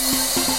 Bye.